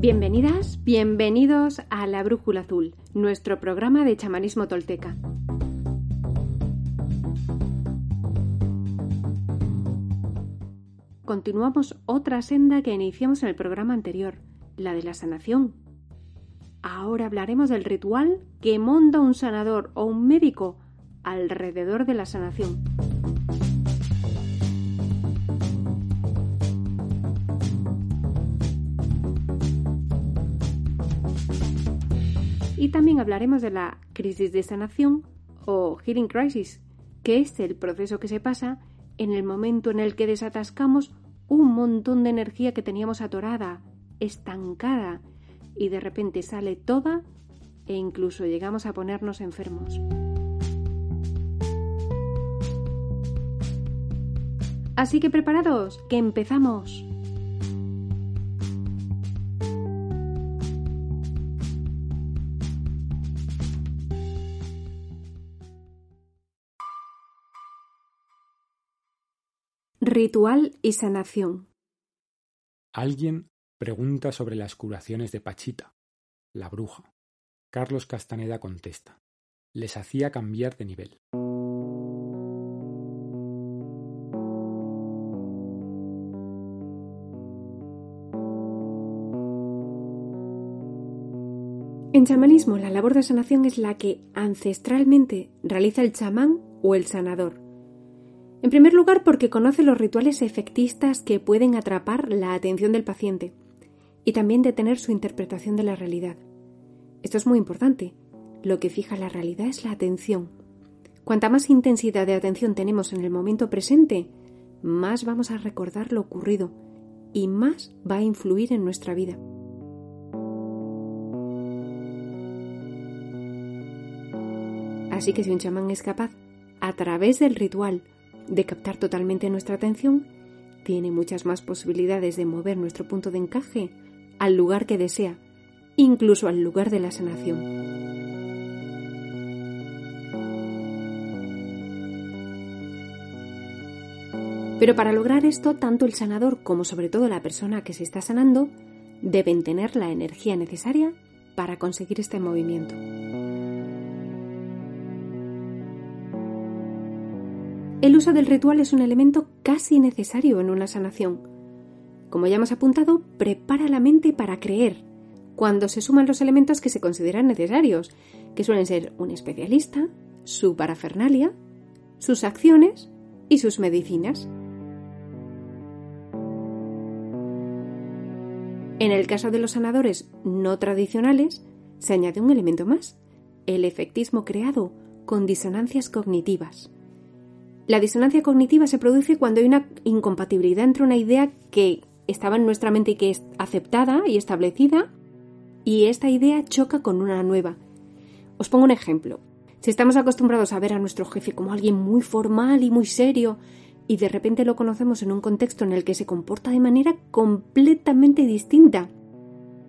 Bienvenidas, bienvenidos a La Brújula Azul, nuestro programa de chamanismo tolteca. Continuamos otra senda que iniciamos en el programa anterior, la de la sanación. Ahora hablaremos del ritual que monta un sanador o un médico alrededor de la sanación. Y también hablaremos de la crisis de sanación o healing crisis, que es el proceso que se pasa en el momento en el que desatascamos un montón de energía que teníamos atorada, estancada, y de repente sale toda e incluso llegamos a ponernos enfermos. Así que preparados, que empezamos. Ritual y sanación. Alguien pregunta sobre las curaciones de Pachita, la bruja. Carlos Castaneda contesta. Les hacía cambiar de nivel. En chamanismo, la labor de sanación es la que ancestralmente realiza el chamán o el sanador en primer lugar, porque conoce los rituales efectistas que pueden atrapar la atención del paciente y también detener su interpretación de la realidad. Esto es muy importante. Lo que fija la realidad es la atención. Cuanta más intensidad de atención tenemos en el momento presente, más vamos a recordar lo ocurrido y más va a influir en nuestra vida. Así que si un chamán es capaz, a través del ritual, de captar totalmente nuestra atención, tiene muchas más posibilidades de mover nuestro punto de encaje al lugar que desea, incluso al lugar de la sanación. Pero para lograr esto, tanto el sanador como sobre todo la persona que se está sanando deben tener la energía necesaria para conseguir este movimiento. El uso del ritual es un elemento casi necesario en una sanación. Como ya hemos apuntado, prepara la mente para creer, cuando se suman los elementos que se consideran necesarios, que suelen ser un especialista, su parafernalia, sus acciones y sus medicinas. En el caso de los sanadores no tradicionales, se añade un elemento más, el efectismo creado con disonancias cognitivas. La disonancia cognitiva se produce cuando hay una incompatibilidad entre una idea que estaba en nuestra mente y que es aceptada y establecida y esta idea choca con una nueva. Os pongo un ejemplo. Si estamos acostumbrados a ver a nuestro jefe como alguien muy formal y muy serio y de repente lo conocemos en un contexto en el que se comporta de manera completamente distinta,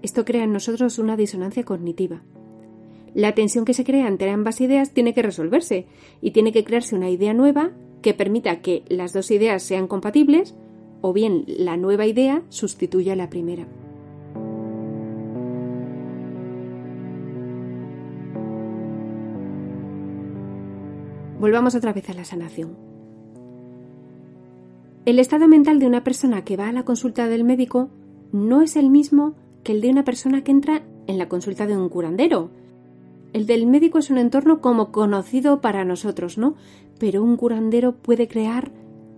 esto crea en nosotros una disonancia cognitiva. La tensión que se crea entre ambas ideas tiene que resolverse y tiene que crearse una idea nueva que permita que las dos ideas sean compatibles o bien la nueva idea sustituya a la primera. Volvamos otra vez a la sanación. El estado mental de una persona que va a la consulta del médico no es el mismo que el de una persona que entra en la consulta de un curandero el del médico es un entorno como conocido para nosotros, ¿no? Pero un curandero puede crear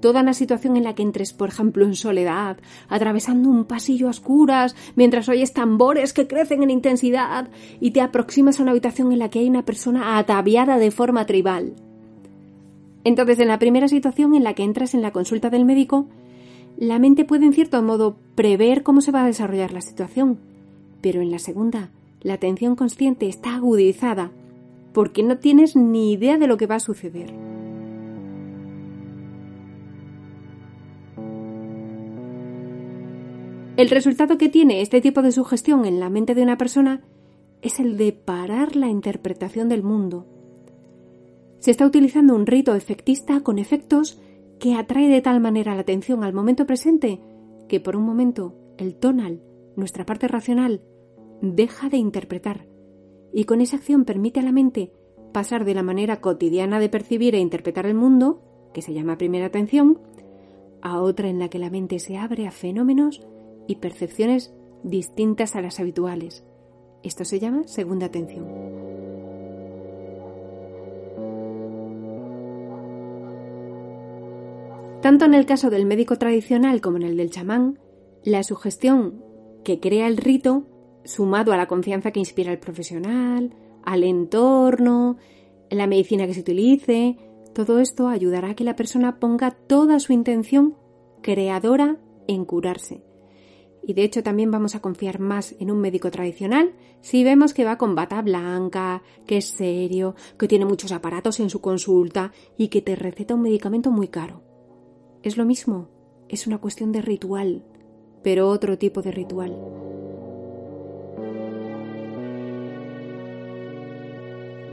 toda una situación en la que entres, por ejemplo, en soledad, atravesando un pasillo a oscuras, mientras oyes tambores que crecen en intensidad y te aproximas a una habitación en la que hay una persona ataviada de forma tribal. Entonces, en la primera situación en la que entras en la consulta del médico, la mente puede en cierto modo prever cómo se va a desarrollar la situación, pero en la segunda, la atención consciente está agudizada porque no tienes ni idea de lo que va a suceder. El resultado que tiene este tipo de sugestión en la mente de una persona es el de parar la interpretación del mundo. Se está utilizando un rito efectista con efectos que atrae de tal manera la atención al momento presente que por un momento el tonal, nuestra parte racional, deja de interpretar y con esa acción permite a la mente pasar de la manera cotidiana de percibir e interpretar el mundo, que se llama primera atención, a otra en la que la mente se abre a fenómenos y percepciones distintas a las habituales. Esto se llama segunda atención. Tanto en el caso del médico tradicional como en el del chamán, la sugestión que crea el rito, sumado a la confianza que inspira el profesional, al entorno, la medicina que se utilice, todo esto ayudará a que la persona ponga toda su intención creadora en curarse y de hecho también vamos a confiar más en un médico tradicional si vemos que va con bata blanca, que es serio, que tiene muchos aparatos en su consulta y que te receta un medicamento muy caro. Es lo mismo, es una cuestión de ritual, pero otro tipo de ritual.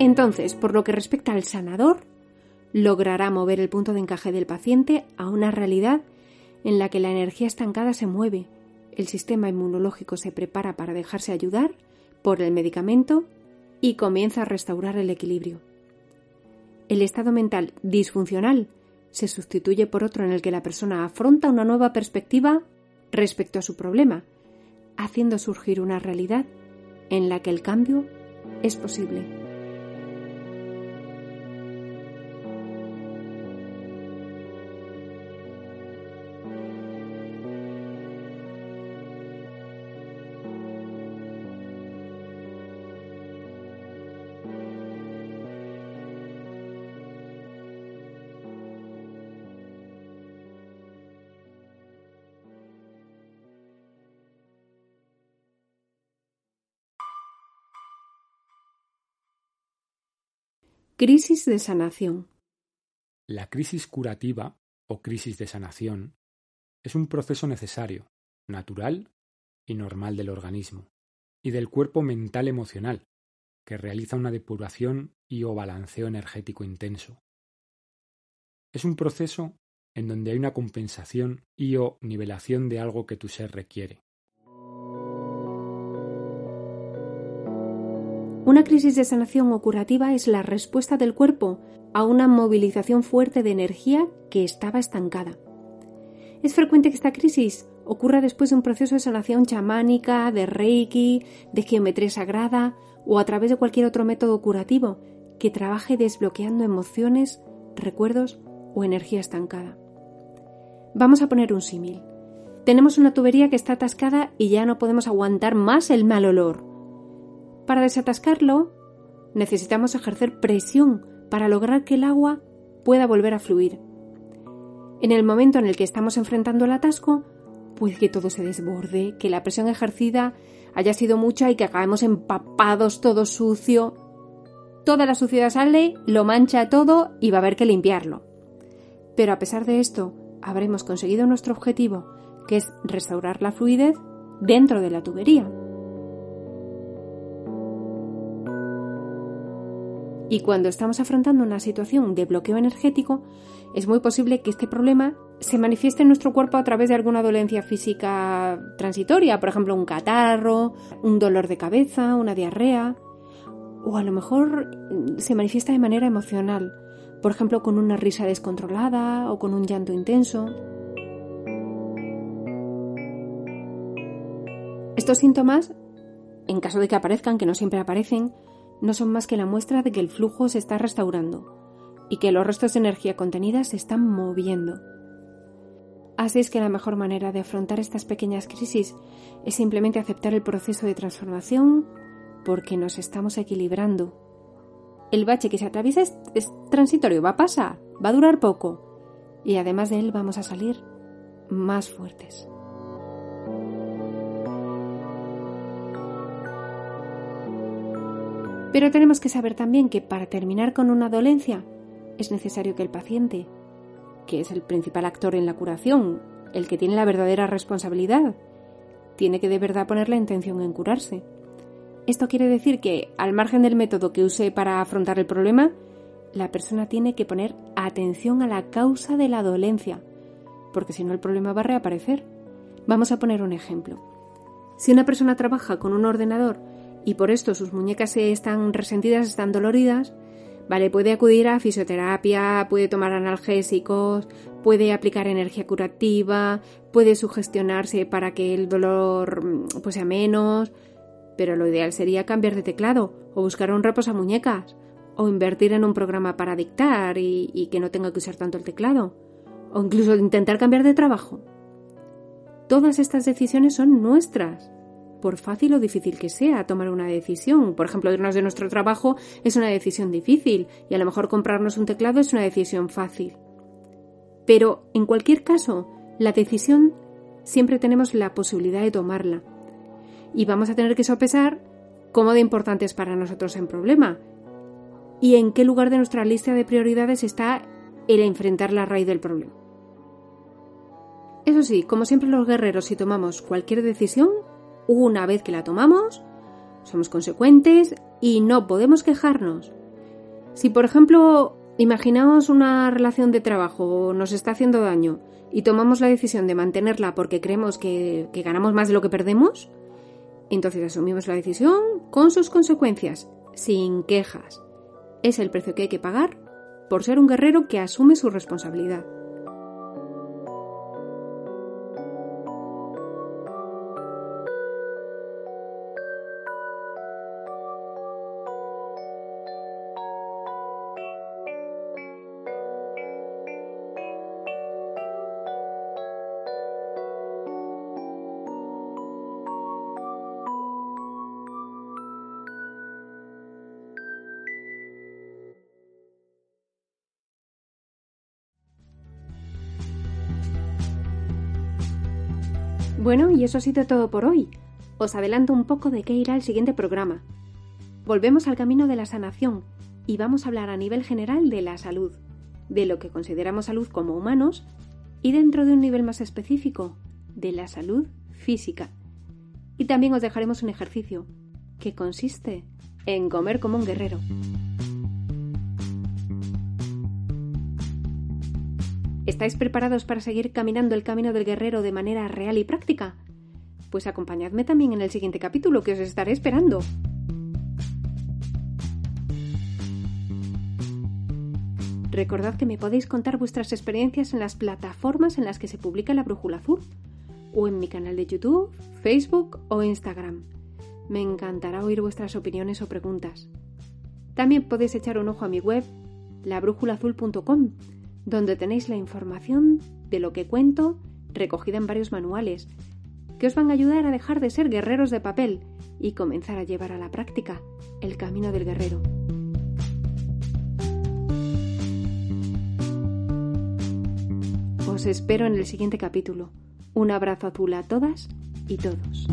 Entonces, por lo que respecta al sanador, logrará mover el punto de encaje del paciente a una realidad en la que la energía estancada se mueve el sistema inmunológico se prepara para dejarse ayudar por el medicamento y comienza a restaurar el equilibrio. El estado mental disfuncional se sustituye por otro en el que la persona afronta una nueva perspectiva respecto a su problema, haciendo surgir una realidad en la que el cambio es posible. Crisis de sanación. La crisis curativa o crisis de sanación es un proceso necesario, natural y normal del organismo y del cuerpo mental emocional, que realiza una depuración y o balanceo energético intenso. Es un proceso en donde hay una compensación y o nivelación de algo que tu ser requiere. Una crisis de sanación o curativa es la respuesta del cuerpo a una movilización fuerte de energía que estaba estancada. Es frecuente que esta crisis ocurra después de un proceso de sanación chamánica, de reiki, de geometría sagrada o a través de cualquier otro método curativo que trabaje desbloqueando emociones, recuerdos o energía estancada. Vamos a poner un símil. Tenemos una tubería que está atascada y ya no podemos aguantar más el mal olor. Para desatascarlo, necesitamos ejercer presión para lograr que el agua pueda volver a fluir. En el momento en el que estamos enfrentando el atasco, puede que todo se desborde, que la presión ejercida haya sido mucha y que acabemos empapados, todo sucio. Toda la suciedad sale, lo mancha todo y va a haber que limpiarlo. Pero a pesar de esto, habremos conseguido nuestro objetivo, que es restaurar la fluidez dentro de la tubería. Y cuando estamos afrontando una situación de bloqueo energético, es muy posible que este problema se manifieste en nuestro cuerpo a través de alguna dolencia física transitoria, por ejemplo un catarro, un dolor de cabeza, una diarrea, o a lo mejor se manifiesta de manera emocional, por ejemplo con una risa descontrolada o con un llanto intenso. Estos síntomas, en caso de que aparezcan, que no siempre aparecen, no son más que la muestra de que el flujo se está restaurando y que los restos de energía contenida se están moviendo, Así es que la mejor manera de afrontar estas pequeñas crisis es simplemente aceptar el proceso de transformación porque nos estamos equilibrando. El bache que se atraviesa es, transitorio, va a pasar, va a durar poco y además de él vamos a salir más fuertes. Pero tenemos que saber también que para terminar con una dolencia es necesario que el paciente, que es el principal actor en la curación, el que tiene la verdadera responsabilidad, tiene que de verdad poner la intención en curarse. Esto quiere decir que, al margen del método que use para afrontar el problema, la persona tiene que poner atención a la causa de la dolencia, porque si no el problema va a reaparecer. Vamos a poner un ejemplo. Si una persona trabaja con un ordenador y por esto sus muñecas están resentidas, están doloridas, vale, puede acudir a fisioterapia, puede tomar analgésicos, puede aplicar energía curativa, puede sugestionarse para que el dolor mm, pues, sea menos, pero lo ideal sería cambiar de teclado o buscar un reposo a muñecas o invertir en un programa para dictar y, que no tenga que usar tanto el teclado, o incluso intentar cambiar de trabajo. Todas estas decisiones son nuestras, por fácil o difícil que sea tomar una decisión. Por ejemplo, irnos de nuestro trabajo es una decisión difícil y a lo mejor comprarnos un teclado es una decisión fácil. Pero, en cualquier caso, la decisión siempre tenemos la posibilidad de tomarla. Y vamos a tener que sopesar cómo de importante es para nosotros el problema y en qué lugar de nuestra lista de prioridades está el enfrentar la raíz del problema. Eso sí, como siempre los guerreros, si tomamos cualquier decisión, una vez que la tomamos, somos consecuentes y no podemos quejarnos. Si, por ejemplo, imaginamos una relación de trabajo nos está haciendo daño y tomamos la decisión de mantenerla porque creemos que, que ganamos más de lo que perdemos, entonces asumimos la decisión con sus consecuencias, sin quejas es el precio que hay que pagar por ser un guerrero que asume su responsabilidad. Bueno, y eso ha sido todo por hoy. Os adelanto un poco de qué irá el siguiente programa. Volvemos al camino de la sanación y vamos a hablar a nivel general de la salud, de lo que consideramos salud como humanos y dentro de un nivel más específico, de la salud física. Y también os dejaremos un ejercicio, que consiste en comer como un guerrero. ¿Estáis preparados para seguir caminando el camino del guerrero de manera real y práctica? Pues acompañadme también en el siguiente capítulo que os estaré esperando. Recordad que me podéis contar vuestras experiencias en las plataformas en las que se publica la Brújula Azul, o en mi canal de YouTube, Facebook o Instagram. Me encantará oír vuestras opiniones o preguntas. También podéis echar un ojo a mi web, labrújulaazul.com, donde tenéis la información de lo que cuento recogida en varios manuales, que os van a ayudar a dejar de ser guerreros de papel y comenzar a llevar a la práctica el camino del guerrero. Os espero en el siguiente capítulo. Un abrazo azul a todas y todos.